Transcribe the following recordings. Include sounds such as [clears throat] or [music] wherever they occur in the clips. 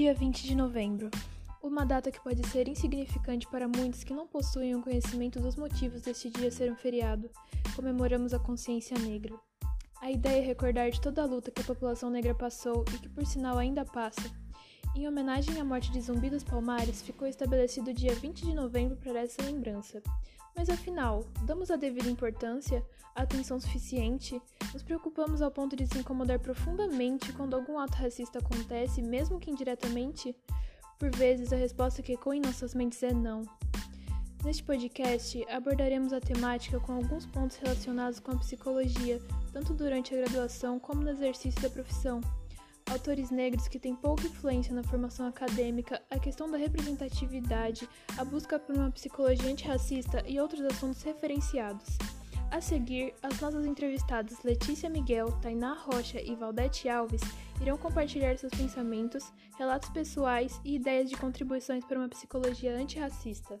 Dia 20 de novembro. Uma data que pode ser insignificante para muitos que não possuem o conhecimento dos motivos deste dia ser um feriado. Comemoramos a consciência negra. A ideia é recordar de toda a luta que a população negra passou e que, por sinal, ainda passa. Em homenagem à morte de Zumbi dos Palmares, ficou estabelecido o dia 20 de novembro para essa lembrança. Mas afinal, damos a devida importância, a atenção suficiente? Nos preocupamos ao ponto de se incomodar profundamente quando algum ato racista acontece, mesmo que indiretamente? Por vezes, a resposta que ecoa em nossas mentes é não. Neste podcast, abordaremos a temática com alguns pontos relacionados com a psicologia, tanto durante a graduação como no exercício da profissão autores negros que têm pouca influência na formação acadêmica, a questão da representatividade, a busca por uma psicologia antirracista e outros assuntos referenciados. A seguir, as nossas entrevistadas Letícia Miguel, Tainá Rocha e Valdete Alves irão compartilhar seus pensamentos, relatos pessoais e ideias de contribuições para uma psicologia antirracista.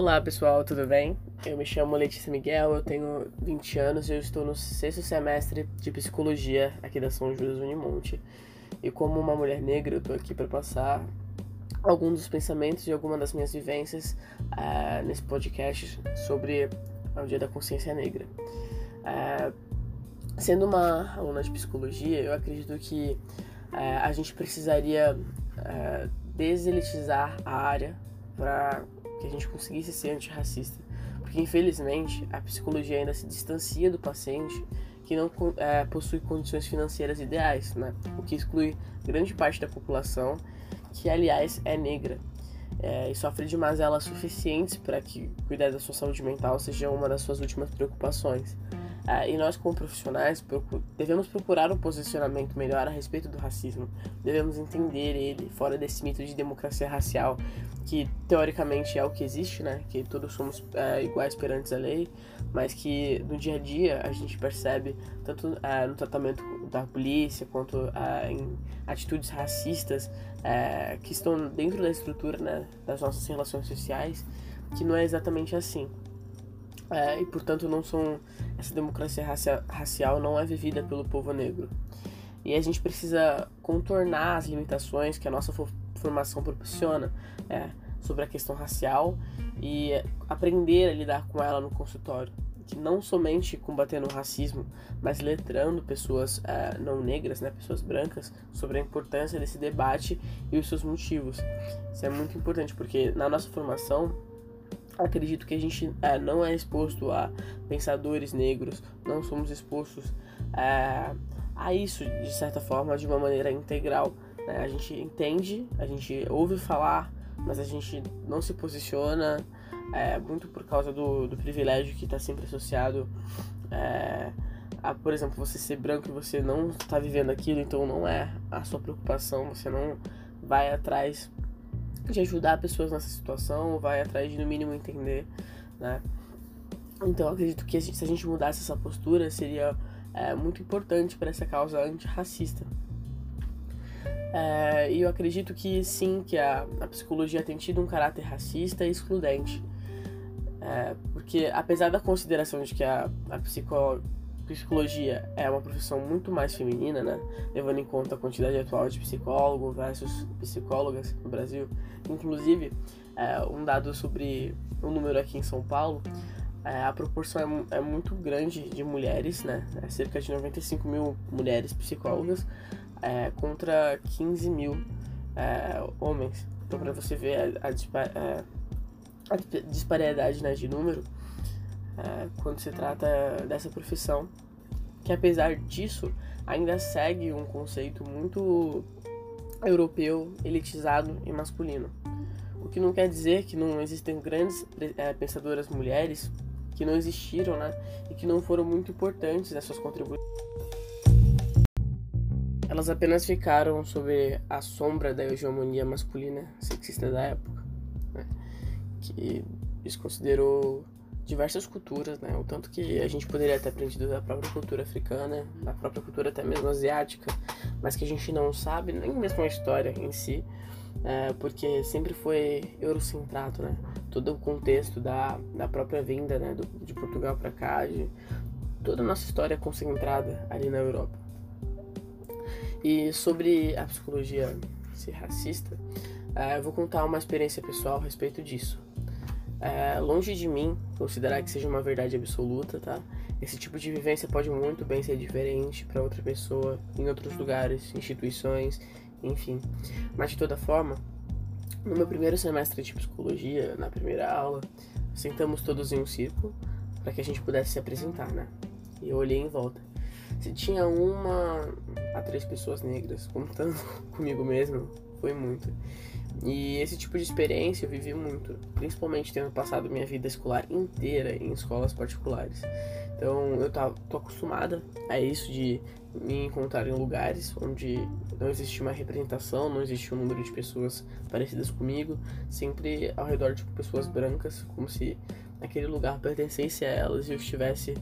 Olá pessoal, tudo bem? Eu me chamo Letícia Miguel, eu tenho 20 anos e eu estou no sexto semestre de psicologia aqui da São Judas Unimonte. E como uma mulher negra, eu estou aqui para passar alguns dos pensamentos e algumas das minhas vivências uh, nesse podcast sobre o Dia da Consciência Negra. Uh, sendo uma aluna de psicologia, eu acredito que uh, a gente precisaria deselitizar a área para que a gente conseguisse ser antirracista. Porque, infelizmente, a psicologia ainda se distancia do paciente que não é, possui condições financeiras ideais, né? o que exclui grande parte da população, que, aliás, é negra. É, e sofre de mazelas suficientes para que cuidar da sua saúde mental seja uma das suas últimas preocupações. Ah, e nós, como profissionais, devemos procurar um posicionamento melhor a respeito do racismo. Devemos entender ele fora desse mito de democracia racial, que teoricamente é o que existe, né? Que todos somos é, iguais perante a lei, mas que no dia a dia a gente percebe, tanto é, no tratamento da polícia quanto em atitudes racistas que estão dentro da estrutura né, das nossas relações sociais, que não é exatamente assim é, e portanto não são essa democracia racia, racial não é vivida pelo povo negro e a gente precisa contornar as limitações que a nossa formação proporciona é, sobre a questão racial e aprender a lidar com ela no consultório que não somente combatendo o racismo, mas letrando pessoas é, não negras, né, pessoas brancas, sobre a importância desse debate e os seus motivos. Isso é muito importante porque na nossa formação acredito que a gente é, não é exposto a pensadores negros, não somos expostos é, a isso de certa forma de uma maneira integral. Né? A gente entende, a gente ouve falar, mas a gente não se posiciona é, muito por causa do, do privilégio que está sempre associado é, a, por exemplo, você ser branco e você não está vivendo aquilo, então não é a sua preocupação, você não vai atrás de ajudar pessoas nessa situação, vai atrás de no mínimo entender, né? Então eu acredito que se a gente mudasse essa postura seria é, muito importante para essa causa antirracista. É, e eu acredito que sim, que a, a psicologia tem tido um caráter racista e excludente. É, porque apesar da consideração de que a, a psicóloga psicologia é uma profissão muito mais feminina, né? Levando em conta a quantidade atual de psicólogos versus psicólogas no Brasil. Inclusive, é, um dado sobre o número aqui em São Paulo, é, a proporção é, é, muito grande de mulheres, né? É cerca de 95 mil mulheres psicólogas é, contra 15 mil é, homens. Então, para você ver a, a, é, a disparidade né, de número, é, quando se trata dessa profissão, que apesar disso ainda segue um conceito muito europeu, elitizado e masculino. O que não quer dizer que não existem grandes é, pensadoras mulheres que não existiram, né, e que não foram muito importantes nessas contribuições. Elas apenas ficaram sob a sombra da hegemonia masculina sexista da época, né, que desconsiderou diversas culturas, né? O tanto que a gente poderia ter aprendido da própria cultura africana, da própria cultura até mesmo asiática, mas que a gente não sabe, nem mesmo a história em si, é, porque sempre foi eurocentrado, né? Todo o contexto da, da própria vinda né, do, de Portugal para cá, de, toda a nossa história é concentrada ali na Europa. E sobre a psicologia ser racista, é, eu vou contar uma experiência pessoal a respeito disso. É, longe de mim considerar que seja uma verdade absoluta, tá? Esse tipo de vivência pode muito bem ser diferente para outra pessoa, em outros lugares, instituições, enfim. Mas de toda forma, no meu primeiro semestre de psicologia, na primeira aula, sentamos todos em um círculo para que a gente pudesse se apresentar, né? E eu olhei em volta. Se tinha uma a três pessoas negras, contando [laughs] comigo mesmo, foi muito. E esse tipo de experiência eu vivi muito, principalmente tendo passado minha vida escolar inteira em escolas particulares. Então eu tava, tô acostumada a isso de me encontrar em lugares onde não existe uma representação, não existe um número de pessoas parecidas comigo, sempre ao redor de pessoas brancas, como se aquele lugar pertencesse a elas e eu estivesse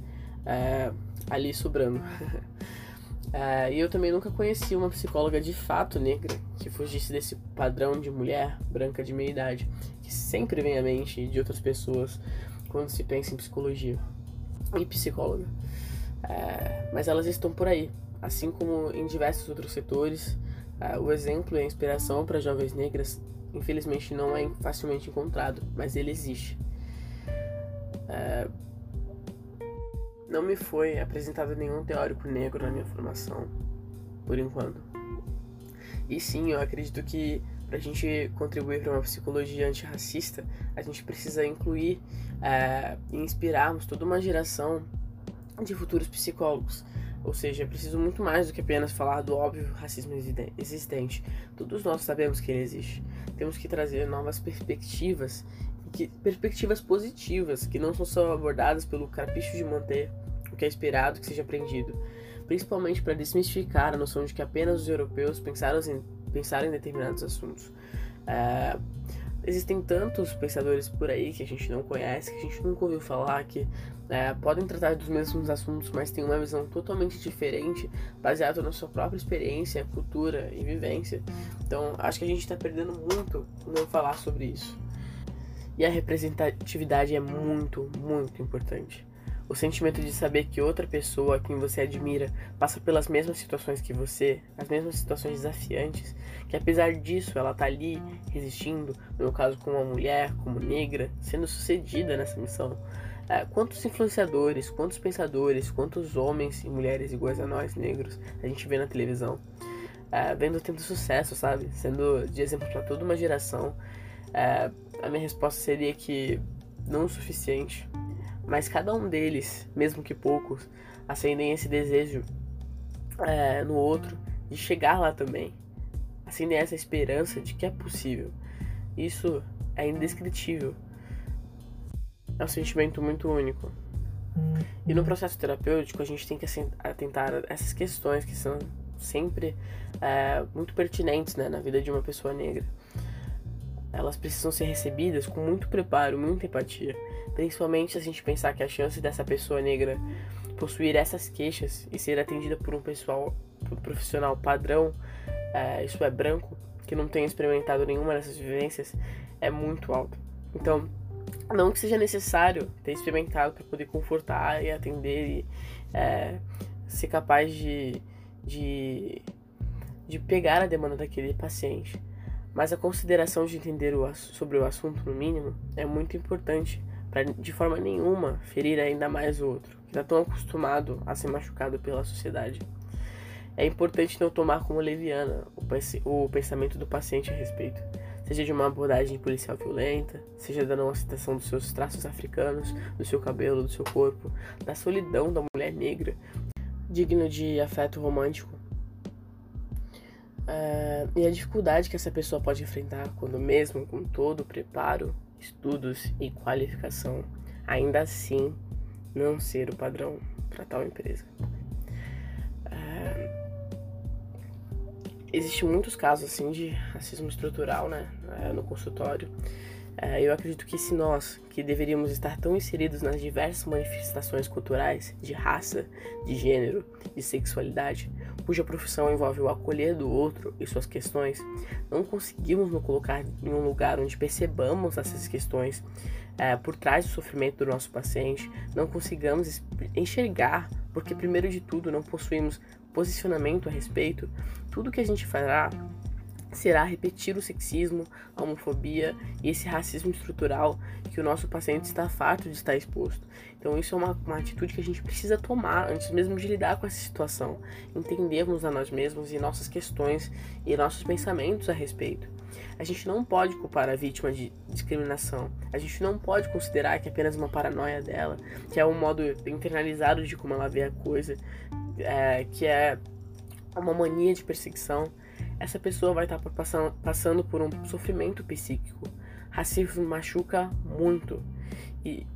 é, ali sobrando. [laughs] É, e eu também nunca conheci uma psicóloga de fato negra que fugisse desse padrão de mulher branca de meia idade, que sempre vem à mente de outras pessoas quando se pensa em psicologia e psicóloga. É, mas elas estão por aí, assim como em diversos outros setores. É, o exemplo e a inspiração para jovens negras, infelizmente, não é facilmente encontrado, mas ele existe. Não me foi apresentado nenhum teórico negro na minha formação, por enquanto. E sim, eu acredito que para a gente contribuir para uma psicologia antirracista, a gente precisa incluir é, e inspirarmos toda uma geração de futuros psicólogos. Ou seja, é preciso muito mais do que apenas falar do óbvio racismo existente. Todos nós sabemos que ele existe. Temos que trazer novas perspectivas que, perspectivas positivas que não são só abordadas pelo capricho de manter o que é esperado que seja aprendido, principalmente para desmistificar a noção de que apenas os europeus pensaram em, pensaram em determinados assuntos. É, existem tantos pensadores por aí que a gente não conhece, que a gente nunca ouviu falar, que é, podem tratar dos mesmos assuntos, mas têm uma visão totalmente diferente, baseada na sua própria experiência, cultura e vivência. Então, acho que a gente está perdendo muito não falar sobre isso. E a representatividade é muito, muito importante. O sentimento de saber que outra pessoa a quem você admira passa pelas mesmas situações que você, as mesmas situações desafiantes, que apesar disso ela tá ali resistindo, no meu caso como uma mulher, como negra, sendo sucedida nessa missão. É, quantos influenciadores, quantos pensadores, quantos homens e mulheres iguais a nós, negros, a gente vê na televisão, é, vendo tendo sucesso, sabe? Sendo de exemplo para toda uma geração. A minha resposta seria que não o suficiente, mas cada um deles, mesmo que poucos, acendem esse desejo é, no outro de chegar lá também. Acendem essa esperança de que é possível. Isso é indescritível. É um sentimento muito único. E no processo terapêutico a gente tem que atentar a essas questões que são sempre é, muito pertinentes né, na vida de uma pessoa negra elas precisam ser recebidas com muito preparo, muita empatia. Principalmente se a gente pensar que a chance dessa pessoa negra possuir essas queixas e ser atendida por um pessoal um profissional padrão, é, isso é branco, que não tenha experimentado nenhuma dessas vivências, é muito alta. Então, não que seja necessário ter experimentado para poder confortar e atender e é, ser capaz de, de, de pegar a demanda daquele paciente mas a consideração de entender o, sobre o assunto, no mínimo, é muito importante para de forma nenhuma ferir ainda mais o outro, que está tão acostumado a ser machucado pela sociedade. É importante não tomar como leviana o, pensamento do paciente a respeito, seja de uma abordagem policial violenta, seja da não aceitação dos seus traços africanos, do seu cabelo, do seu corpo, da solidão da mulher negra, digno de afeto romântico Uh, e a dificuldade que essa pessoa pode enfrentar quando, mesmo com todo o preparo, estudos e qualificação, ainda assim não ser o padrão para tal empresa. Uh, Existem muitos casos assim de racismo estrutural né, uh, no consultório. Uh, eu acredito que se nós, que deveríamos estar tão inseridos nas diversas manifestações culturais de raça, de gênero, de sexualidade, cuja profissão envolve o acolher do outro e suas questões, não conseguimos nos colocar em um lugar onde percebamos essas questões é, por trás do sofrimento do nosso paciente, não consigamos enxergar, porque primeiro de tudo não possuímos posicionamento a respeito, tudo que a gente fará será repetir o sexismo, a homofobia e esse racismo estrutural que o nosso paciente está farto de estar exposto. Então isso é uma, uma atitude que a gente precisa tomar antes mesmo de lidar com essa situação, entendermos a nós mesmos e nossas questões e nossos pensamentos a respeito. A gente não pode culpar a vítima de discriminação. A gente não pode considerar que é apenas uma paranoia dela, que é um modo internalizado de como ela vê a coisa, é, que é uma mania de perseguição essa pessoa vai estar passando, passando por um sofrimento psíquico. Racismo machuca muito. E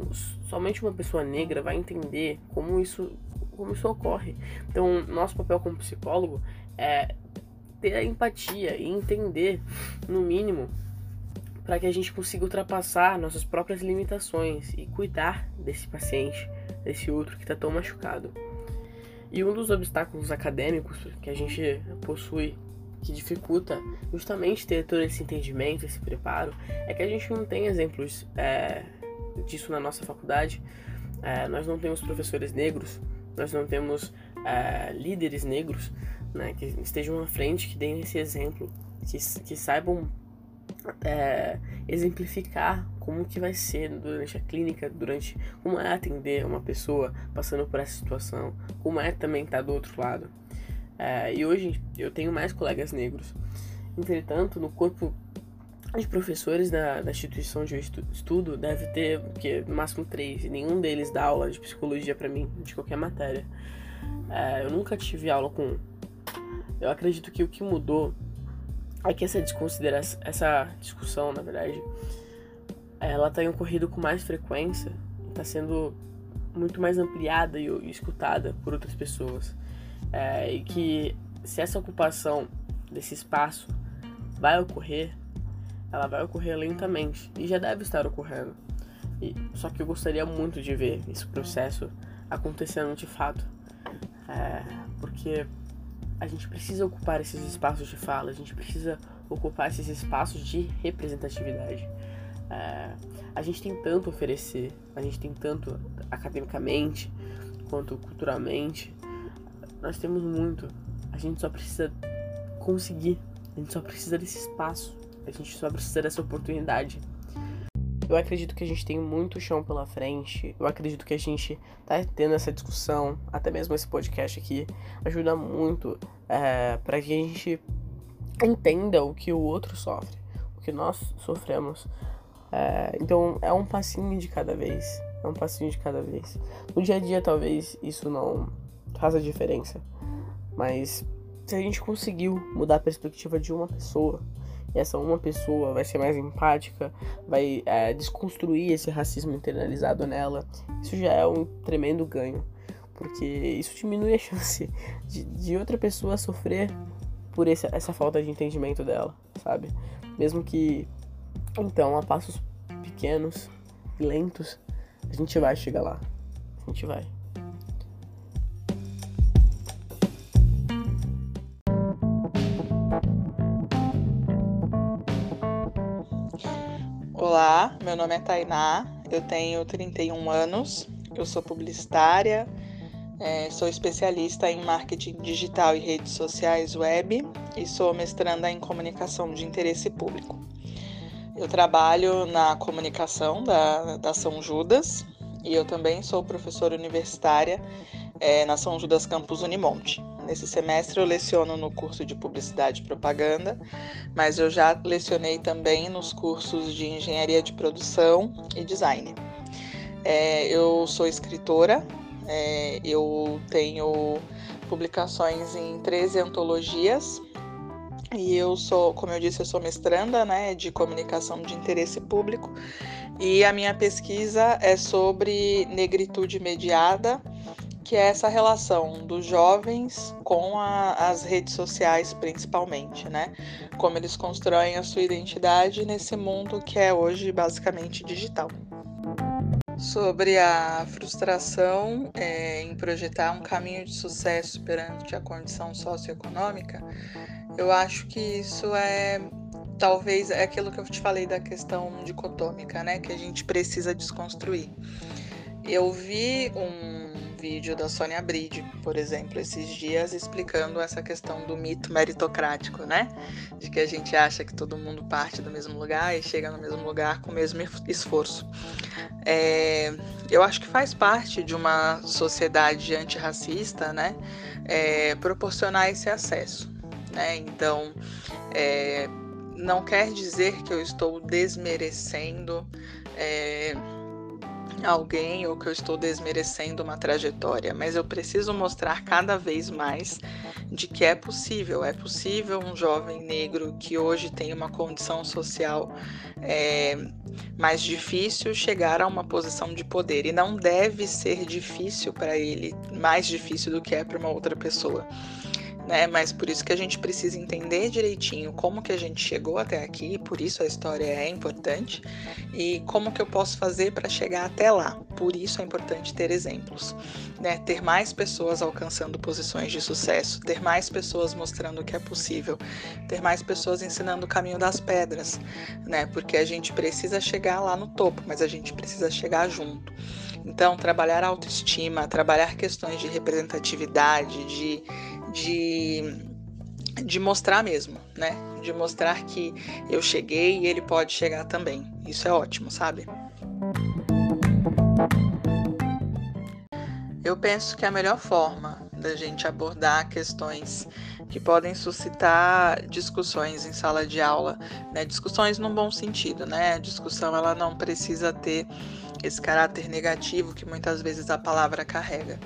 somente uma pessoa negra vai entender como isso, como isso ocorre. Então, nosso papel como psicólogo é ter a empatia e entender, no mínimo, para que a gente consiga ultrapassar nossas próprias limitações e cuidar desse paciente, desse outro que está tão machucado. E um dos obstáculos acadêmicos que a gente possui que dificulta justamente ter todo esse entendimento, esse preparo, é que a gente não tem exemplos é, disso na nossa faculdade. É, nós não temos professores negros, nós não temos é, líderes negros né, que estejam à frente, que deem esse exemplo, que, que saibam é, exemplificar como que vai ser durante a clínica, durante como é atender uma pessoa passando por essa situação, como é também estar do outro lado. É, e hoje eu tenho mais colegas negros. Entretanto, no corpo de professores da, da instituição de estudo deve ter que, no máximo três, e nenhum deles dá aula de psicologia para mim, de qualquer matéria. É, eu nunca tive aula com. Eu acredito que o que mudou é que essa desconsideração, essa discussão, na verdade, ela tem ocorrido com mais frequência, está sendo muito mais ampliada e, e escutada por outras pessoas é, e que se essa ocupação desse espaço vai ocorrer, ela vai ocorrer lentamente e já deve estar ocorrendo. E, só que eu gostaria muito de ver esse processo acontecendo de fato, é, porque a gente precisa ocupar esses espaços de fala, a gente precisa ocupar esses espaços de representatividade. É, a gente tem tanto a oferecer, a gente tem tanto academicamente quanto culturalmente nós temos muito. A gente só precisa conseguir. A gente só precisa desse espaço. A gente só precisa dessa oportunidade. Eu acredito que a gente tem muito chão pela frente. Eu acredito que a gente tá tendo essa discussão, até mesmo esse podcast aqui, ajuda muito é, para que a gente entenda o que o outro sofre, o que nós sofremos. É, então é um passinho de cada vez. É um passinho de cada vez. No dia a dia, talvez isso não faz a diferença. Mas se a gente conseguiu mudar a perspectiva de uma pessoa, e essa uma pessoa vai ser mais empática, vai é, desconstruir esse racismo internalizado nela, isso já é um tremendo ganho. Porque isso diminui a chance de, de outra pessoa sofrer por esse, essa falta de entendimento dela, sabe? Mesmo que, então, a passos pequenos e lentos, a gente vai chegar lá. A gente vai. Olá, meu nome é Tainá, eu tenho 31 anos, eu sou publicitária, é, sou especialista em marketing digital e redes sociais web e sou mestranda em comunicação de interesse público. Eu trabalho na comunicação da, da São Judas e eu também sou professora universitária é, na São Judas Campus Unimonte. Nesse semestre eu leciono no curso de Publicidade e Propaganda, mas eu já lecionei também nos cursos de Engenharia de Produção e Design. É, eu sou escritora, é, eu tenho publicações em 13 antologias e eu sou, como eu disse, eu sou mestranda né, de comunicação de interesse público e a minha pesquisa é sobre negritude mediada que é essa relação dos jovens com a, as redes sociais, principalmente, né? Como eles constroem a sua identidade nesse mundo que é hoje basicamente digital. sobre a frustração é, em projetar um caminho de sucesso perante a condição socioeconômica, eu acho que isso é talvez é aquilo que eu te falei da questão dicotômica, né, que a gente precisa desconstruir. Eu vi um vídeo da Sônia Bride, por exemplo, esses dias explicando essa questão do mito meritocrático, né? De que a gente acha que todo mundo parte do mesmo lugar e chega no mesmo lugar com o mesmo esforço. É, eu acho que faz parte de uma sociedade antirracista, né? É, proporcionar esse acesso, né? Então, é, não quer dizer que eu estou desmerecendo. É, alguém ou que eu estou desmerecendo uma trajetória, mas eu preciso mostrar cada vez mais de que é possível. É possível um jovem negro que hoje tem uma condição social é, mais difícil chegar a uma posição de poder e não deve ser difícil para ele, mais difícil do que é para uma outra pessoa né? Mas por isso que a gente precisa entender direitinho como que a gente chegou até aqui, por isso a história é importante e como que eu posso fazer para chegar até lá. Por isso é importante ter exemplos, né? Ter mais pessoas alcançando posições de sucesso, ter mais pessoas mostrando que é possível, ter mais pessoas ensinando o caminho das pedras, né? Porque a gente precisa chegar lá no topo, mas a gente precisa chegar junto. Então, trabalhar autoestima, trabalhar questões de representatividade, de de, de mostrar mesmo, né? De mostrar que eu cheguei e ele pode chegar também. Isso é ótimo, sabe? Eu penso que a melhor forma da gente abordar questões que podem suscitar discussões em sala de aula, né? Discussões num bom sentido, né? A discussão ela não precisa ter esse caráter negativo que muitas vezes a palavra carrega.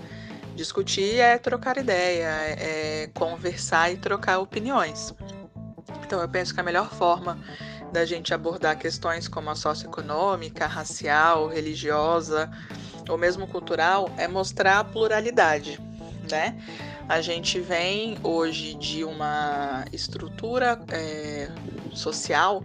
Discutir é trocar ideia, é, é conversar e trocar opiniões. Então, eu penso que a melhor forma da gente abordar questões como a socioeconômica, racial, religiosa ou mesmo cultural é mostrar a pluralidade, né? A gente vem hoje de uma estrutura é, social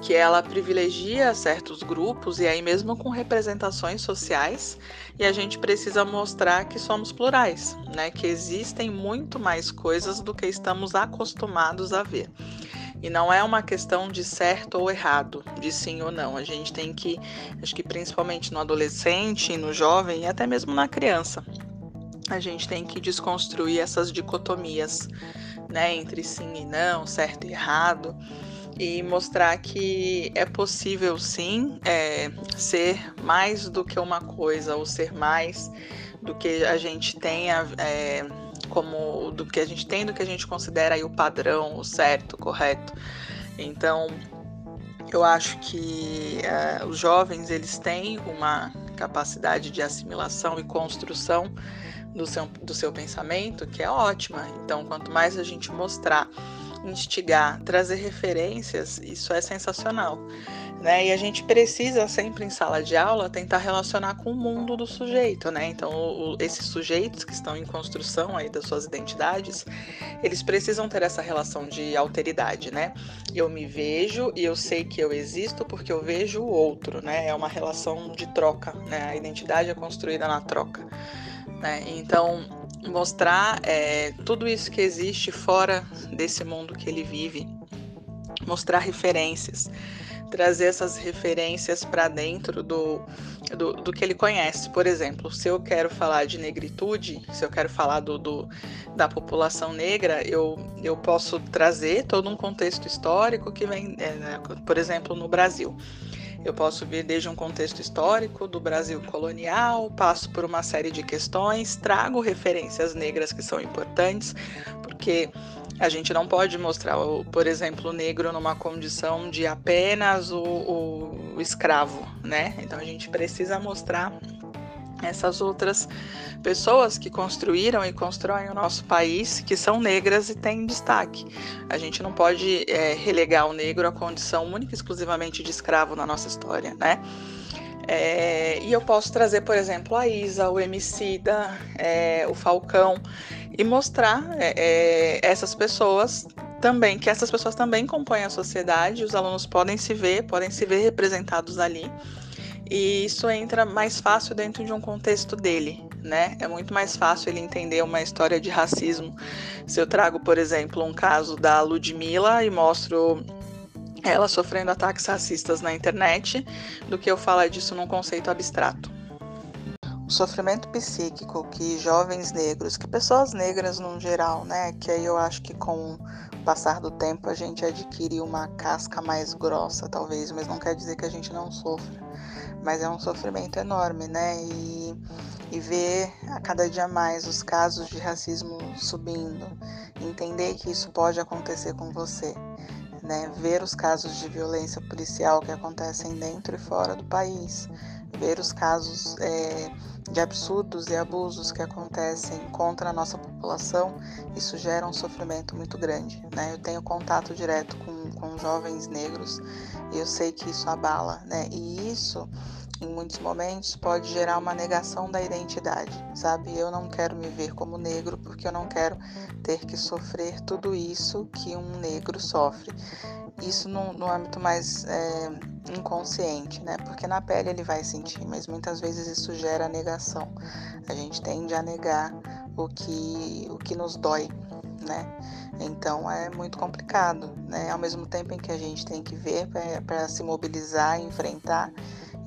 que ela privilegia certos grupos e aí mesmo com representações sociais e a gente precisa mostrar que somos plurais, né? Que existem muito mais coisas do que estamos acostumados a ver. E não é uma questão de certo ou errado, de sim ou não. A gente tem que, acho que principalmente no adolescente, no jovem e até mesmo na criança, a gente tem que desconstruir essas dicotomias, né, entre sim e não, certo e errado, e mostrar que é possível sim é, ser mais do que uma coisa, ou ser mais do que a gente tenha. É, como do que a gente tem, do que a gente considera aí o padrão, o certo, o correto. Então, eu acho que é, os jovens eles têm uma capacidade de assimilação e construção do seu, do seu pensamento, que é ótima. Então, quanto mais a gente mostrar, instigar, trazer referências, isso é sensacional. Né? E a gente precisa sempre em sala de aula tentar relacionar com o mundo do sujeito, né? Então, o, esses sujeitos que estão em construção aí das suas identidades, eles precisam ter essa relação de alteridade, né? Eu me vejo e eu sei que eu existo porque eu vejo o outro, né? É uma relação de troca, né? A identidade é construída na troca. Né? Então, mostrar é, tudo isso que existe fora desse mundo que ele vive, mostrar referências, trazer essas referências para dentro do, do, do, que ele conhece. Por exemplo, se eu quero falar de negritude, se eu quero falar do, do, da população negra, eu, eu posso trazer todo um contexto histórico que vem, é, né, por exemplo, no Brasil. Eu posso vir desde um contexto histórico do Brasil colonial, passo por uma série de questões, trago referências negras que são importantes, porque a gente não pode mostrar, por exemplo, o negro numa condição de apenas o, o, escravo, né? Então a gente precisa mostrar essas outras pessoas que construíram e constroem o nosso país, que são negras e têm destaque. A gente não pode é, relegar o negro à condição única e exclusivamente de escravo na nossa história, né? É, e eu posso trazer, por exemplo, a Isa, o Emicida, é, o Falcão, e mostrar é, é, essas pessoas também, que essas pessoas também compõem a sociedade, os alunos podem se ver, podem se ver representados ali e isso entra mais fácil dentro de um contexto dele, né? É muito mais fácil ele entender uma história de racismo se eu trago, por exemplo, um caso da Ludmilla e mostro ela sofrendo ataques racistas na internet, do que eu falar disso num conceito abstrato. O sofrimento psíquico que jovens negros, que pessoas negras no geral, né, que aí eu acho que com o passar do tempo a gente adquire uma casca mais grossa, talvez, mas não quer dizer que a gente não sofra. Mas é um sofrimento enorme, né? E, e ver a cada dia mais os casos de racismo subindo, entender que isso pode acontecer com você né? Ver os casos de violência policial que acontecem dentro e fora do país, ver os casos é, de absurdos e abusos que acontecem contra a nossa população, isso gera um sofrimento muito grande, né? Eu tenho contato direto com, com jovens negros e eu sei que isso abala, né? E isso em muitos momentos pode gerar uma negação da identidade, sabe? Eu não quero me ver como negro porque eu não quero ter que sofrer tudo isso que um negro sofre. Isso no, no âmbito mais é, inconsciente, né? Porque na pele ele vai sentir, mas muitas vezes isso gera negação. A gente tende a negar o que, o que nos dói, né? Então é muito complicado, né? Ao mesmo tempo em que a gente tem que ver para se mobilizar e enfrentar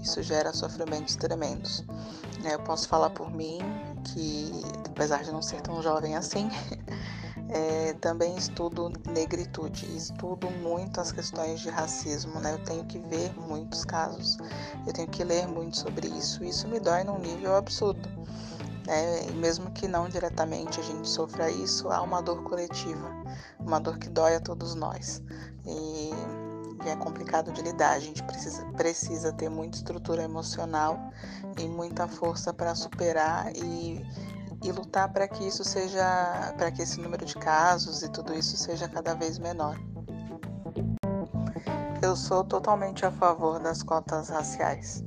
isso gera sofrimentos tremendos. Eu posso falar por mim que, apesar de não ser tão jovem assim, [laughs] é, também estudo negritude, estudo muito as questões de racismo, né? Eu tenho que ver muitos casos, eu tenho que ler muito sobre isso. Isso me dói num nível absurdo. Né? E mesmo que não diretamente a gente sofra isso, há uma dor coletiva, uma dor que dói a todos nós. E é complicado de lidar. A gente precisa, precisa ter muita estrutura emocional e muita força para superar e, e lutar para que isso seja, para que esse número de casos e tudo isso seja cada vez menor. Eu sou totalmente a favor das cotas raciais.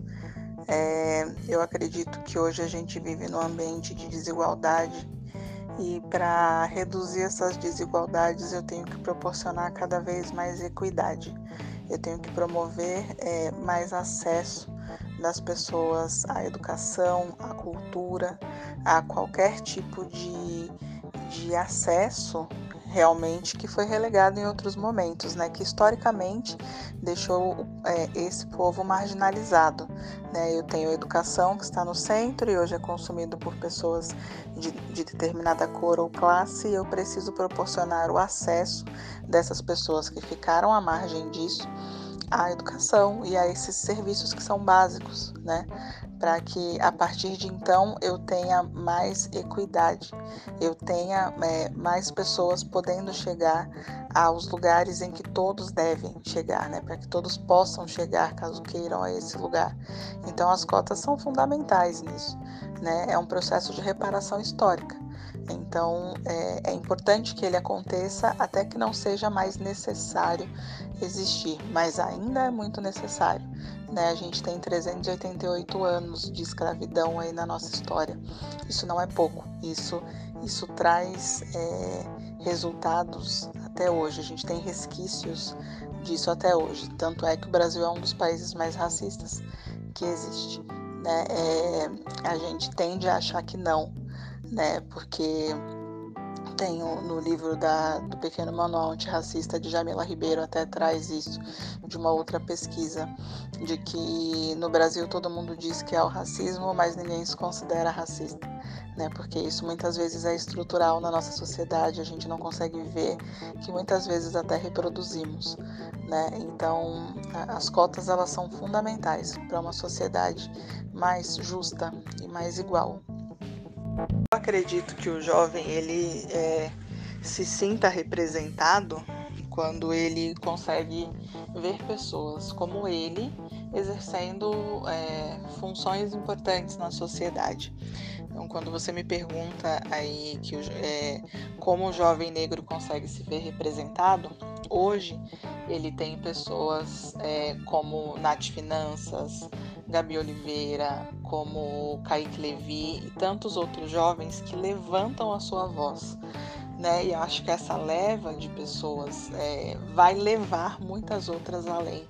É, eu acredito que hoje a gente vive num ambiente de desigualdade e para reduzir essas desigualdades eu tenho que proporcionar cada vez mais equidade eu tenho que promover é, mais acesso das pessoas à educação, à cultura, a qualquer tipo de, de acesso realmente que foi relegado em outros momentos, né? Que historicamente deixou é, esse povo marginalizado. Né? Eu tenho educação que está no centro e hoje é consumido por pessoas de, de determinada cor ou classe. E eu preciso proporcionar o acesso dessas pessoas que ficaram à margem disso à educação e a esses serviços que são básicos, né? Para que a partir de então eu tenha mais equidade, eu tenha é, mais pessoas podendo chegar aos lugares em que todos devem chegar, né? Para que todos possam chegar caso queiram a esse lugar. Então as cotas são fundamentais nisso, né? É um processo de reparação histórica. Então é, é, importante que ele aconteça até que não seja mais necessário existir, mas ainda é muito necessário. Né? A gente tem 388 anos de escravidão aí na nossa história. Isso não é pouco. Isso, isso traz é, resultados até hoje. A gente tem resquícios disso até hoje. Tanto é que o Brasil é um dos países mais racistas que existe. Né? É, a gente tende a achar que não, né? Porque tem no livro da, do Pequeno Manual Antirracista de Jamila Ribeiro até traz isso, de uma outra pesquisa, de que no Brasil todo mundo diz que é o racismo, mas ninguém se considera racista, né? Porque isso muitas vezes é estrutural na nossa sociedade, a gente não consegue ver que muitas vezes até reproduzimos, né? Então, as cotas elas são fundamentais para uma sociedade mais justa e mais igual. Eu acredito que o jovem ele é, se sinta representado quando ele consegue ver pessoas como ele exercendo é, funções importantes na sociedade. Então, quando você me pergunta aí que é, como o jovem negro consegue se ver representado, hoje ele tem pessoas é, como Nath Finanças, Gabi Oliveira, como Kaique Levi e tantos outros jovens que levantam a sua voz. Né? E acho que essa leva de pessoas é, vai levar muitas outras além.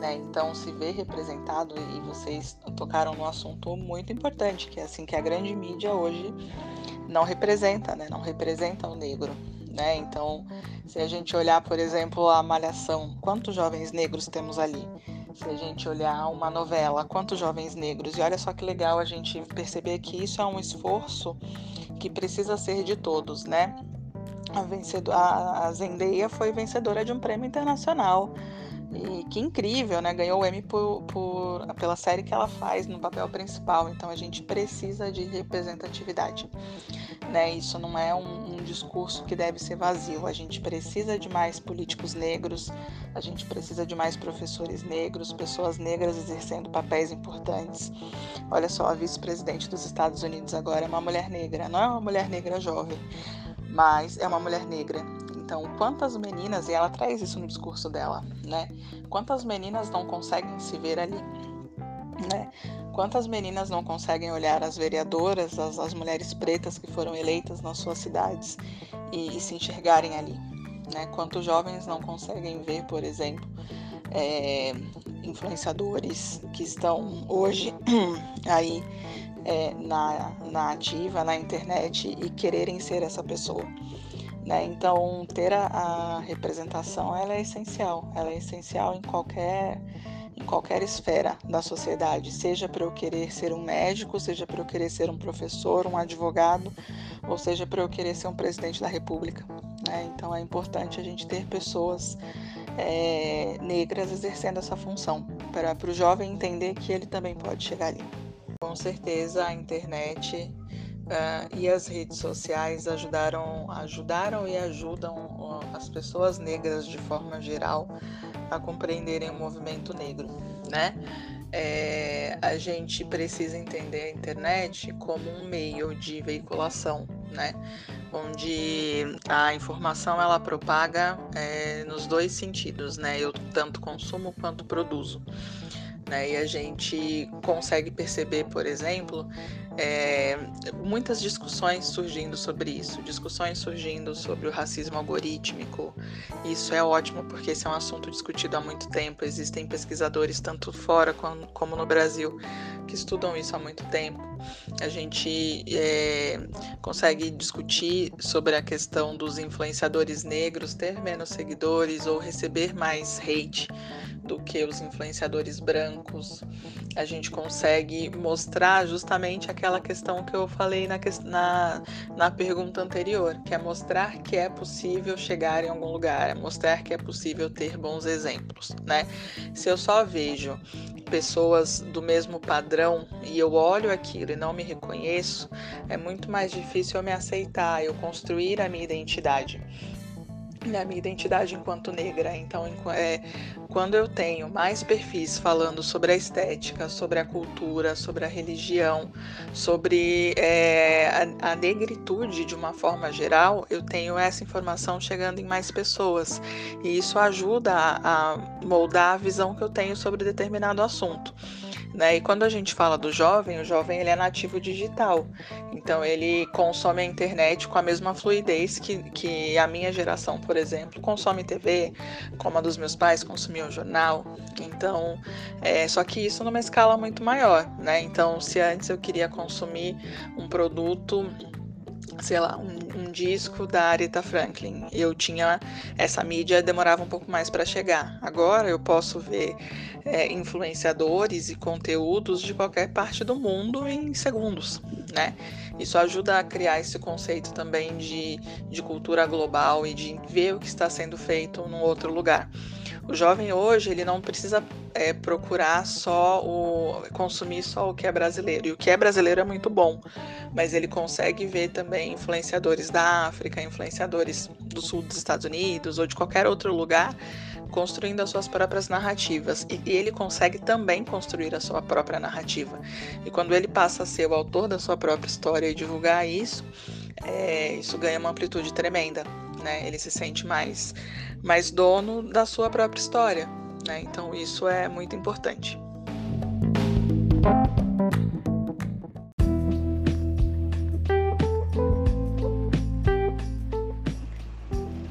Né? Então, se ver representado, e vocês tocaram num assunto muito importante, que é assim que a grande mídia hoje não representa, né? não representa o negro. Né? Então, se a gente olhar, por exemplo, a Malhação, quantos jovens negros temos ali? Se a gente olhar uma novela, quantos jovens negros? E olha só que legal a gente perceber que isso é um esforço que precisa ser de todos, né? A, vencedora, a Zendaya foi vencedora de um prêmio internacional. E que incrível, né? Ganhou o Emmy por, por, pela série que ela faz no papel principal. Então a gente precisa de representatividade. Né? Isso não é um, um discurso que deve ser vazio. A gente precisa de mais políticos negros, a gente precisa de mais professores negros, pessoas negras exercendo papéis importantes. Olha só, a vice-presidente dos Estados Unidos agora é uma mulher negra. Não é uma mulher negra jovem, mas é uma mulher negra então, quantas meninas, e ela traz isso no discurso dela, né? Quantas meninas não conseguem se ver ali, né? Quantas meninas não conseguem olhar as vereadoras, as, as mulheres pretas que foram eleitas nas suas cidades e, e se enxergarem ali, né? Quantos jovens não conseguem ver, por exemplo, é, influenciadores que estão hoje [clears throat] aí é, na, na ativa, na internet e quererem ser essa pessoa. Né? Então, ter a, a, representação ela é essencial. Ela é essencial em qualquer, qualquer esfera da sociedade, seja para eu querer ser um médico, seja para eu querer ser um professor, um advogado, ou seja para eu querer ser um presidente da República. Né? Então, é importante a gente ter pessoas é, negras exercendo essa função, para, para o jovem entender que ele também pode chegar ali. Com certeza, a internet Uh, e as redes sociais ajudaram, ajudaram e ajudam uh, as pessoas negras de forma geral a compreenderem o movimento negro, né? É, a gente precisa entender a internet como um meio de veiculação, né? Onde a informação ela propaga é, nos dois sentidos, né? Eu tanto consumo quanto produzo. Né? E a gente consegue perceber, por exemplo, é, muitas discussões surgindo sobre isso, discussões surgindo sobre o racismo algorítmico. Isso é ótimo porque esse é um assunto discutido há muito tempo. Existem pesquisadores tanto fora como no Brasil que estudam isso há muito tempo. A gente é, consegue discutir sobre a questão dos influenciadores negros ter menos seguidores ou receber mais hate do que os influenciadores brancos. A gente consegue mostrar justamente aquela questão que eu falei na, na, na pergunta anterior, que é mostrar que é possível chegar em algum lugar, é mostrar que é possível ter bons exemplos, né? Se eu só vejo pessoas do mesmo padrão e eu olho aquilo e não me reconheço, é muito mais difícil eu me aceitar, eu construir a minha identidade a minha identidade enquanto negra. Então, é, quando eu tenho mais perfis falando sobre a estética, sobre a cultura, sobre a religião, sobre é, a, a, negritude de uma forma geral, eu tenho essa informação chegando em mais pessoas. E isso ajuda a, a moldar a visão que eu tenho sobre determinado assunto. Né? E quando a gente fala do jovem, o jovem ele é nativo digital. Então ele consome a internet com a mesma fluidez que, que a minha geração, por exemplo, consome TV, como a dos meus pais consumiam jornal. Então, é, só que isso numa escala muito maior, né? Então, se antes eu queria consumir um produto sei lá, um, um, disco da Aretha Franklin. Eu tinha essa mídia demorava um pouco mais para chegar. Agora eu posso ver é, influenciadores e conteúdos de qualquer parte do mundo em segundos, né? Isso ajuda a criar esse conceito também de, de cultura global e de ver o que está sendo feito num outro lugar. O jovem hoje ele não precisa é, procurar só o consumir só o que é brasileiro e o que é brasileiro é muito bom, mas ele consegue ver também influenciadores da África, influenciadores do sul dos Estados Unidos ou de qualquer outro lugar construindo as suas próprias narrativas e, e ele consegue também construir a sua própria narrativa. E quando ele passa a ser o autor da sua própria história e divulgar isso, é, isso ganha uma amplitude tremenda. Né? Ele se sente mais, mais dono da sua própria história. Né? Então isso é muito importante.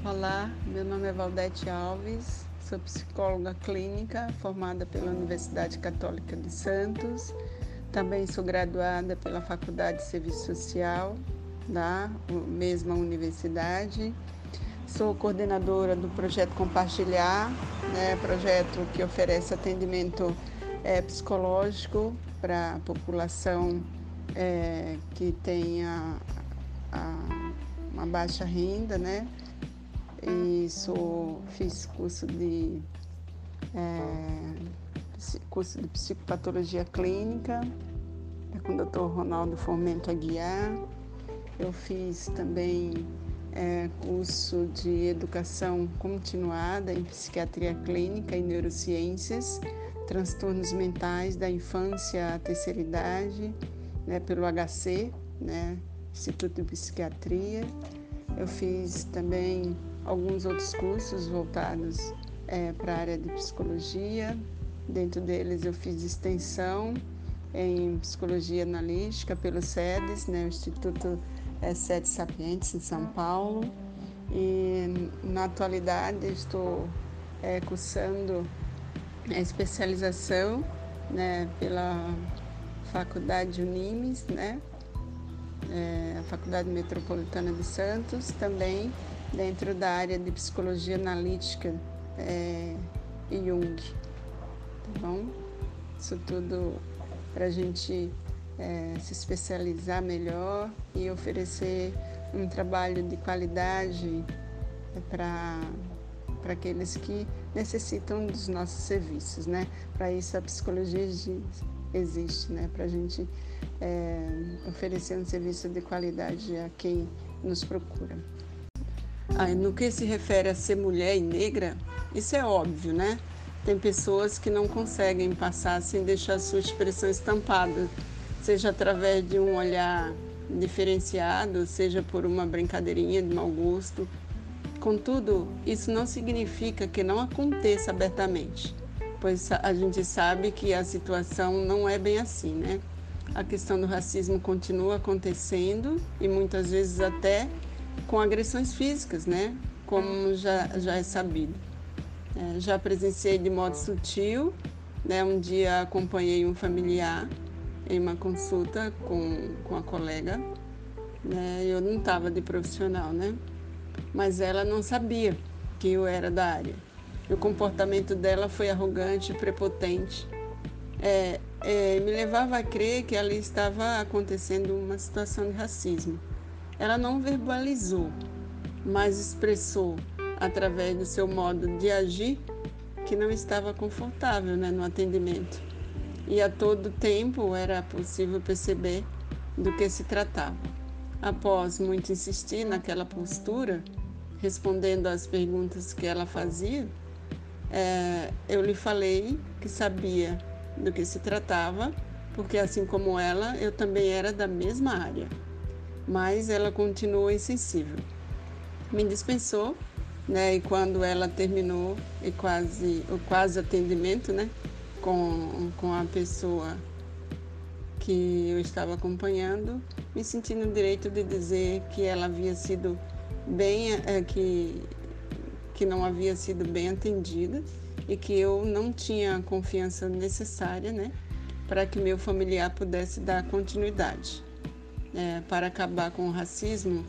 Olá, meu nome é Valdete Alves, sou psicóloga clínica formada pela Universidade Católica de Santos. Também sou graduada pela Faculdade de Serviço Social da mesma universidade. Sou coordenadora do projeto Compartilhar, né, projeto que oferece atendimento é, psicológico para a população é, que tenha a, uma baixa renda, né? E sou, fiz curso de é, curso de psicopatologia clínica com o Dr. Ronaldo Fomento Aguiar. Eu fiz também é, curso de educação continuada em psiquiatria clínica e neurociências, transtornos mentais da infância à terceira idade, né, pelo HC, né, Instituto de Psiquiatria. Eu fiz também alguns outros cursos voltados é, para a área de psicologia. Dentro deles eu fiz extensão em psicologia analítica pelo SEDES, né, o Instituto é, SEDES Sapientes em São Paulo. E na atualidade estou é, cursando a especialização né, pela Faculdade Unimes, né, é, a Faculdade Metropolitana de Santos, também dentro da área de psicologia analítica é, e Jung. Tá bom? Isso tudo para a gente é, se especializar melhor e oferecer um trabalho de qualidade para para aqueles que necessitam dos nossos serviços, né? Para isso a psicologia existe, né? Para a gente é, oferecer um serviço de qualidade a quem nos procura. Ah, no que se refere a ser mulher e negra, isso é óbvio, né? Tem pessoas que não conseguem passar sem deixar sua expressão estampada, seja através de um olhar diferenciado, seja por uma brincadeirinha de mau gosto. Contudo, isso não significa que não aconteça abertamente, pois a gente sabe que a situação não é bem assim, né? A questão do racismo continua acontecendo e muitas vezes até com agressões físicas, né? Como já, já é sabido. É, já presenciei de modo sutil, né? Um dia acompanhei um familiar em uma consulta com, com a colega, né? Eu não estava de profissional, né? Mas ela não sabia que eu era da área. O comportamento dela foi arrogante, prepotente. É, é, me levava a crer que ali estava acontecendo uma situação de racismo. Ela não verbalizou, mas expressou através do seu modo de agir que não estava confortável né, no atendimento. E a todo tempo era possível perceber do que se tratava. Após muito insistir naquela postura, respondendo às perguntas que ela fazia, é, eu lhe falei que sabia do que se tratava, porque assim como ela, eu também era da mesma área mas ela continuou insensível. Me dispensou, né? E quando ela terminou e quase o quase atendimento, né, com com a pessoa que eu estava acompanhando, me senti no direito de dizer que ela havia sido bem é, que que não havia sido bem atendida e que eu não tinha a confiança necessária, né, para que meu familiar pudesse dar continuidade é, para acabar com o racismo,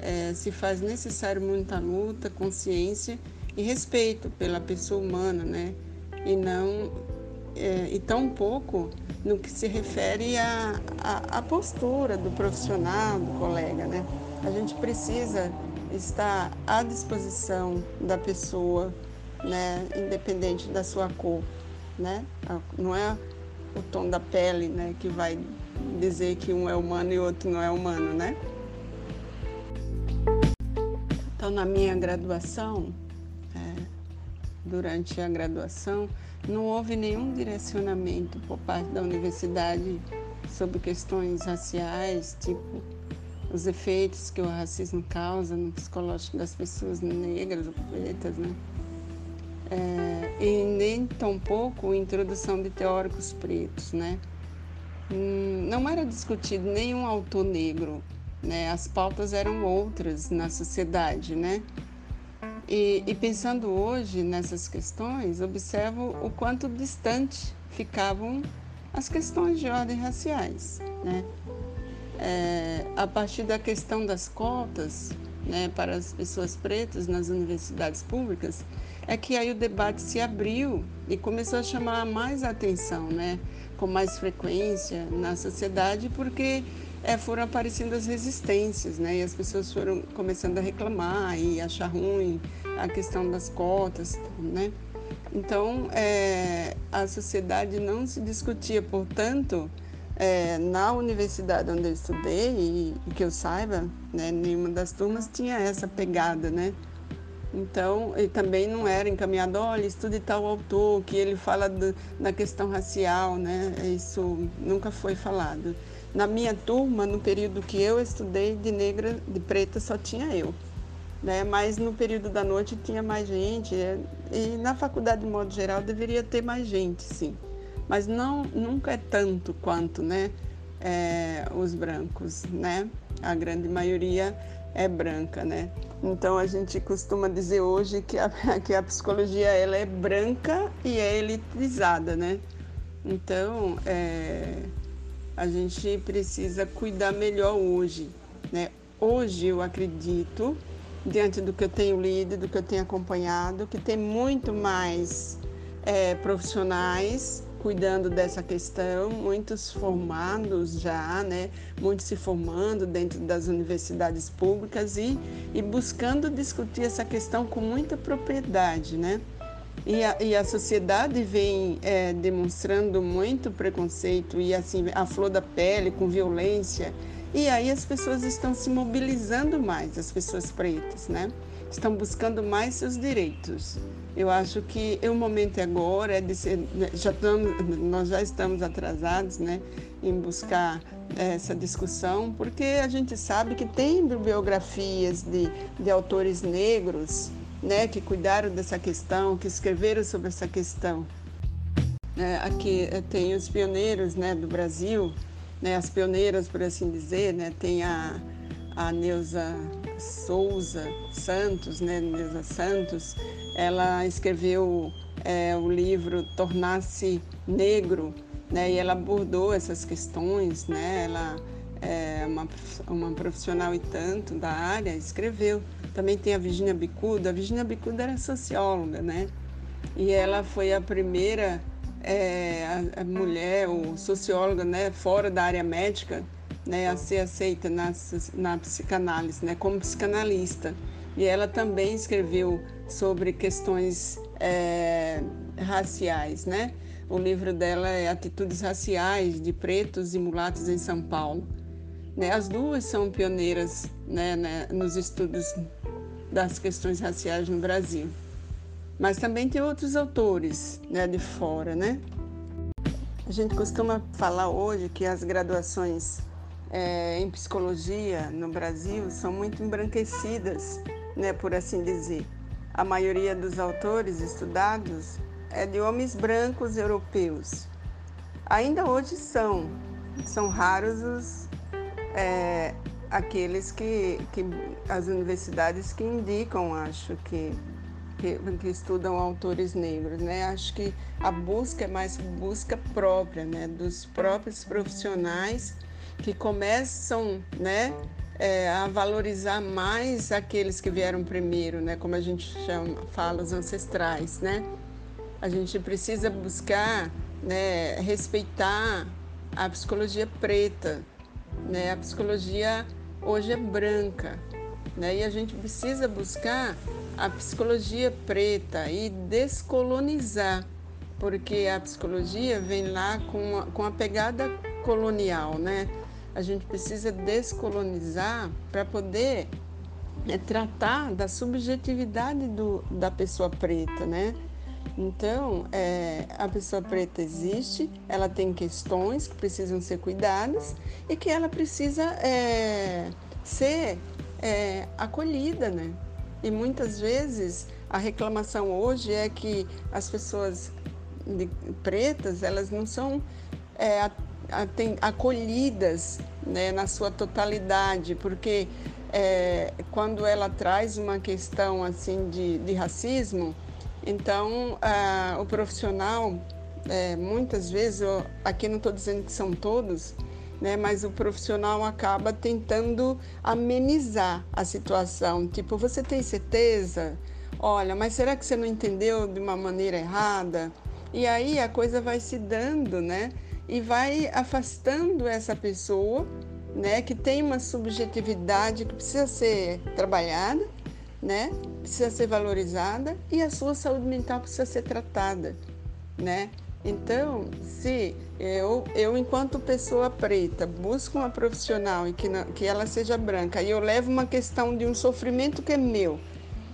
é, se faz necessário muita luta, consciência e respeito pela pessoa humana, né? E não é, e tão pouco no que se refere à, à, postura do profissional, do colega, né? A gente precisa estar à disposição da pessoa, né? Independente da sua cor, né? Não é o tom da pele, né? Que vai dizer que um é humano e outro não é humano, né? Então, na minha graduação, durante a graduação, não houve nenhum direcionamento por parte da universidade sobre questões raciais, tipo os efeitos que o racismo causa no psicológico das pessoas negras ou pretas, né? É, e nem tampouco introdução de teóricos pretos, né? Hum, não era discutido nenhum autor negro, né? As pautas eram outras na sociedade, né? E, e, pensando hoje nessas questões, observo o quanto distante ficavam as questões de ordem raciais. Né? É, a partir da questão das cotas né, para as pessoas pretas nas universidades públicas, é que aí o debate se abriu e começou a chamar mais atenção, né, com mais frequência na sociedade, porque é, foram aparecendo as resistências, né? E as pessoas foram começando a reclamar e achar ruim a questão das cotas, né? Então, é, a sociedade não se discutia, portanto, é, na universidade onde eu estudei, e, e, que eu saiba, né, nenhuma das turmas tinha essa pegada, né? Então, e também não era encaminhado, olha, estude tal autor, que ele fala do, questão racial, né? Isso nunca foi falado. Na minha turma, no período que eu estudei, de negra, de preta, só tinha eu. Né? Mas no período da noite tinha mais gente. É, e na faculdade, de modo geral, deveria ter mais gente, sim. Mas não, nunca é tanto quanto né? É, os brancos, né? A grande maioria é branca, né? Então a gente costuma dizer hoje que a, [laughs] que a psicologia ela é branca e é elitizada, né? Então, é, a gente precisa cuidar melhor hoje. Né? Hoje eu acredito, diante do que eu tenho lido, do que eu tenho acompanhado, que tem muito mais é, profissionais cuidando dessa questão, muitos formados já, né? muitos se formando dentro das universidades públicas e, e buscando discutir essa questão com muita propriedade. Né? E a, e a sociedade vem é, demonstrando muito preconceito e assim a flor da pele com violência. E aí as pessoas estão se mobilizando mais, as pessoas pretas, né? Estão buscando mais seus direitos. Eu acho que o momento agora é de ser, já estamos, nós já estamos atrasados, né, em buscar essa discussão, porque a gente sabe que tem bibliografias de, de autores negros né, que cuidaram dessa questão, que escreveram sobre essa questão. É, aqui eh, tem os pioneiros né, do Brasil, né, as pioneiras, por assim dizer, né, tem a, a Neuza Souza Santos, né, Neuza Santos, ela escreveu é, o livro Tornar-se Negro, né, e ela abordou essas questões, né, ela é uma, uma profissional e tanto da área, escreveu. Também tem a Virginia Bicuda. A Virginia Bicuda era socióloga, né? E ela foi a primeira é, a, a mulher ou socióloga, né, fora da área médica, né, a ser aceita na, na psicanálise, né, como psicanalista. E ela também escreveu sobre questões é, raciais, né? O livro dela é Atitudes Raciais de Pretos e Mulatos em São Paulo. Né? As duas são pioneiras né, né, nos estudos das questões raciais no Brasil. Mas também tem outros autores né, de fora, né? A gente costuma falar hoje que as graduações é, em psicologia no Brasil são muito embranquecidas, né, por assim dizer. A maioria dos autores estudados é de homens brancos europeus. Ainda hoje são, são raros os é, aqueles que, que as universidades que indicam, acho que, que, que, estudam autores negros, né? Acho que a busca é mais busca própria, né? Dos próprios profissionais que começam, né? É, a valorizar mais aqueles que vieram primeiro, né? Como a gente chama, fala, os ancestrais, né? A gente precisa buscar, né? Respeitar a psicologia preta, né? A psicologia hoje é branca, né? E a gente precisa buscar a psicologia preta e descolonizar, porque a psicologia vem lá com a, com a pegada colonial, né? A gente precisa descolonizar para poder né, tratar da subjetividade do, da pessoa preta, né? Então, é, a pessoa preta existe, ela tem questões que precisam ser cuidadas e que ela precisa é, ser é, acolhida, né? E muitas vezes a reclamação hoje é que as pessoas de, pretas elas não são é, acolhidas né, na sua totalidade, porque é, quando ela traz uma questão assim de, de racismo, então o profissional, é, muitas vezes, eu, aqui não estou dizendo que são todos, né, mas o profissional acaba tentando amenizar a situação. Tipo, você tem certeza? Olha, mas será que você não entendeu de uma maneira errada? E aí a coisa vai se dando, né? E vai afastando essa pessoa né, que tem uma subjetividade que precisa ser trabalhada, né, precisa ser valorizada e a sua saúde mental precisa ser tratada, né? Então, se eu, eu enquanto pessoa preta, busco uma profissional e que, não, que ela seja branca e eu levo uma questão de um sofrimento que é meu,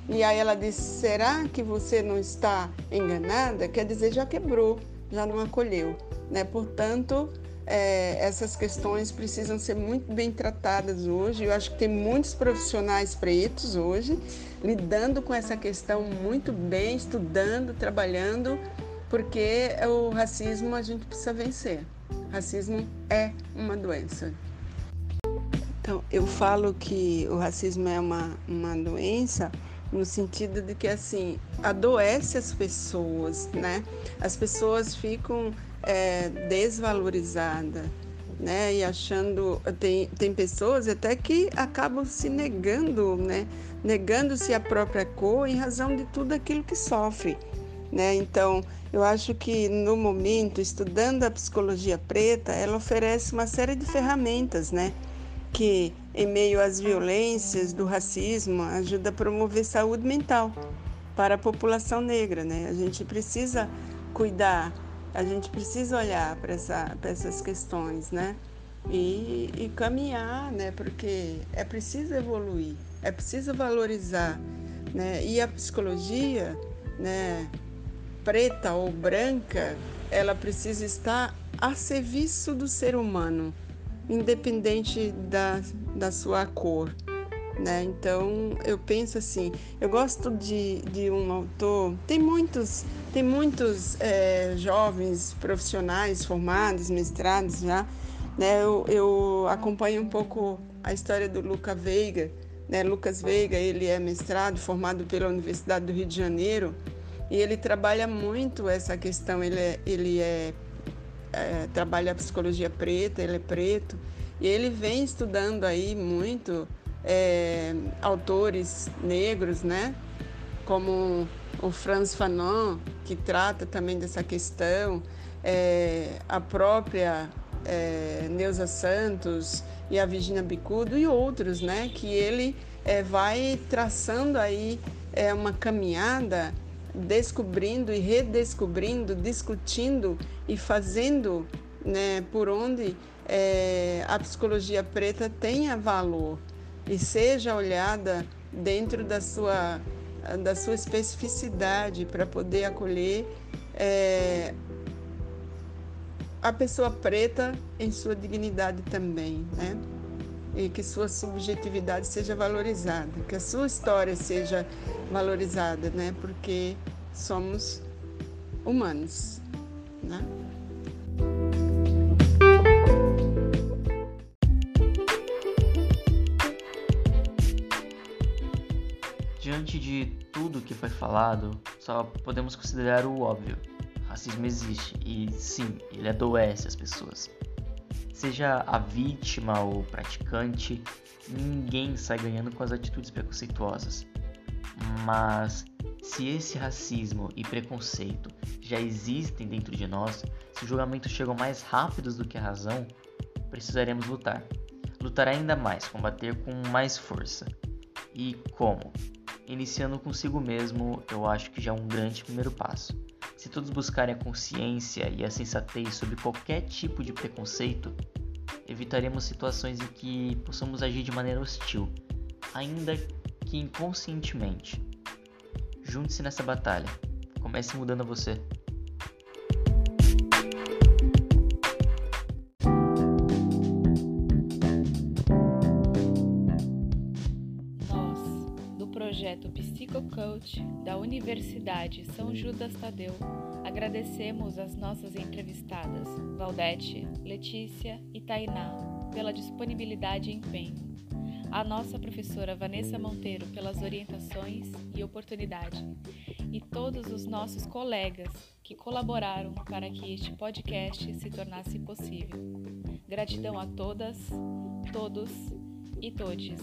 e aí ela diz: será que você não está enganada? Quer dizer, já quebrou, já não acolheu, né? Portanto, é, essas questões precisam ser muito bem tratadas hoje. Eu acho que tem muitos profissionais pretos hoje lidando com essa questão muito bem, estudando, trabalhando, porque o racismo a gente precisa vencer. racismo é uma doença. Então, eu falo que o racismo é uma, uma doença no sentido de que assim adoece as pessoas, né? As pessoas ficam é, desvalorizada, né? E achando tem, tem pessoas até que acabam se negando, né? Negando-se a própria cor em razão de tudo aquilo que sofre, né? Então eu acho que no momento estudando a psicologia preta, ela oferece uma série de ferramentas, né? Que em meio às violências do racismo ajuda a promover saúde mental para a população negra, né? A gente precisa cuidar a gente precisa olhar para essa, essas questões, né? E, e caminhar, né? Porque é preciso evoluir, é preciso valorizar, né? E a psicologia, né? Preta ou branca, ela precisa estar a serviço do ser humano, independente da, da sua cor. Né? Então eu penso assim, eu gosto de, de um autor, tem muitos, tem muitos é, jovens profissionais formados, mestrados já, né? Eu, eu acompanho um pouco a história do Luca Veiga, né? Lucas Veiga, ele é mestrado, formado pela Universidade do Rio de Janeiro, e ele trabalha muito essa questão, ele é, ele é, é trabalha a psicologia preta, ele é preto, e ele vem estudando aí muito é, autores negros, né? Como o Franz Fanon, que trata também dessa questão, é, a própria é, Neuza Santos e a Virginia Bicudo e outros, né? Que ele é, vai traçando aí é, uma caminhada, descobrindo e redescobrindo, discutindo e fazendo né, por onde é, a psicologia preta tenha valor, e seja olhada dentro da sua, da sua especificidade para poder acolher é, a pessoa preta em sua dignidade também, né? E que sua subjetividade seja valorizada, que a sua história seja valorizada, né? Porque somos humanos, né? De tudo que foi falado, só podemos considerar o óbvio. Racismo existe e sim, ele adoece as pessoas. Seja a vítima ou praticante, ninguém sai ganhando com as atitudes preconceituosas. Mas se esse racismo e preconceito já existem dentro de nós, se os julgamentos chegam mais rápidos do que a razão, precisaremos lutar. Lutar ainda mais, combater com mais força. E como? Iniciando consigo mesmo, eu acho que já é um grande primeiro passo. Se todos buscarem a consciência e a sensatez sobre qualquer tipo de preconceito, evitaremos situações em que possamos agir de maneira hostil, ainda que inconscientemente. Junte-se nessa batalha. Comece mudando você. Da Universidade São Judas Tadeu, agradecemos as nossas entrevistadas, Valdete, Letícia e Tainá, pela disponibilidade e empenho. a nossa professora Vanessa Monteiro pelas orientações e oportunidade, e todos os nossos colegas que colaboraram para que este podcast se tornasse possível. Gratidão a todas, todos e todes.